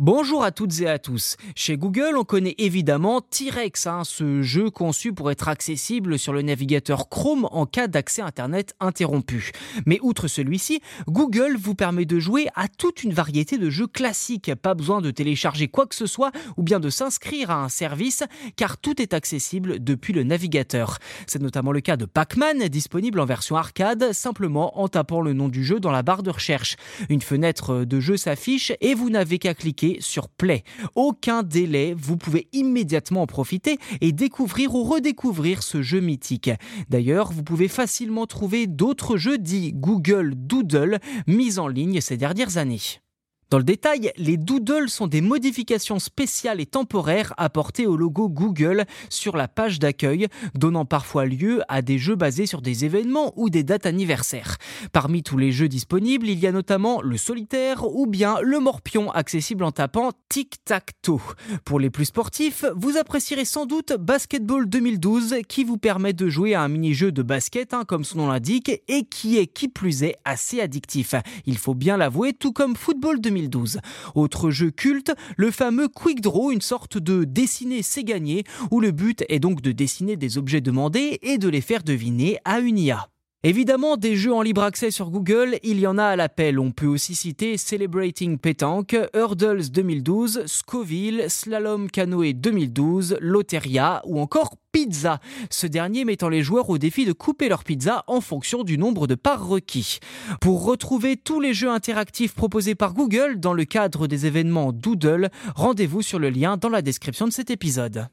Bonjour à toutes et à tous. Chez Google, on connaît évidemment T-Rex, hein, ce jeu conçu pour être accessible sur le navigateur Chrome en cas d'accès Internet interrompu. Mais outre celui-ci, Google vous permet de jouer à toute une variété de jeux classiques. Pas besoin de télécharger quoi que ce soit ou bien de s'inscrire à un service, car tout est accessible depuis le navigateur. C'est notamment le cas de Pac-Man, disponible en version arcade, simplement en tapant le nom du jeu dans la barre de recherche. Une fenêtre de jeu s'affiche et vous n'avez qu'à cliquer sur Play. Aucun délai, vous pouvez immédiatement en profiter et découvrir ou redécouvrir ce jeu mythique. D'ailleurs, vous pouvez facilement trouver d'autres jeux dits Google Doodle mis en ligne ces dernières années. Dans le détail, les doodles sont des modifications spéciales et temporaires apportées au logo Google sur la page d'accueil, donnant parfois lieu à des jeux basés sur des événements ou des dates anniversaires. Parmi tous les jeux disponibles, il y a notamment le solitaire ou bien le morpion accessible en tapant tic-tac-toe. Pour les plus sportifs, vous apprécierez sans doute Basketball 2012 qui vous permet de jouer à un mini-jeu de basket, hein, comme son nom l'indique, et qui est qui plus est assez addictif. Il faut bien l'avouer, tout comme Football 2012. Autre jeu culte, le fameux Quick Draw, une sorte de dessiner c'est gagner, où le but est donc de dessiner des objets demandés et de les faire deviner à une IA. Évidemment, des jeux en libre accès sur Google, il y en a à l'appel. On peut aussi citer Celebrating Pétanque, Hurdles 2012, Scoville, Slalom Canoë 2012, Loteria ou encore Pizza. Ce dernier mettant les joueurs au défi de couper leur pizza en fonction du nombre de parts requis. Pour retrouver tous les jeux interactifs proposés par Google dans le cadre des événements Doodle, rendez-vous sur le lien dans la description de cet épisode.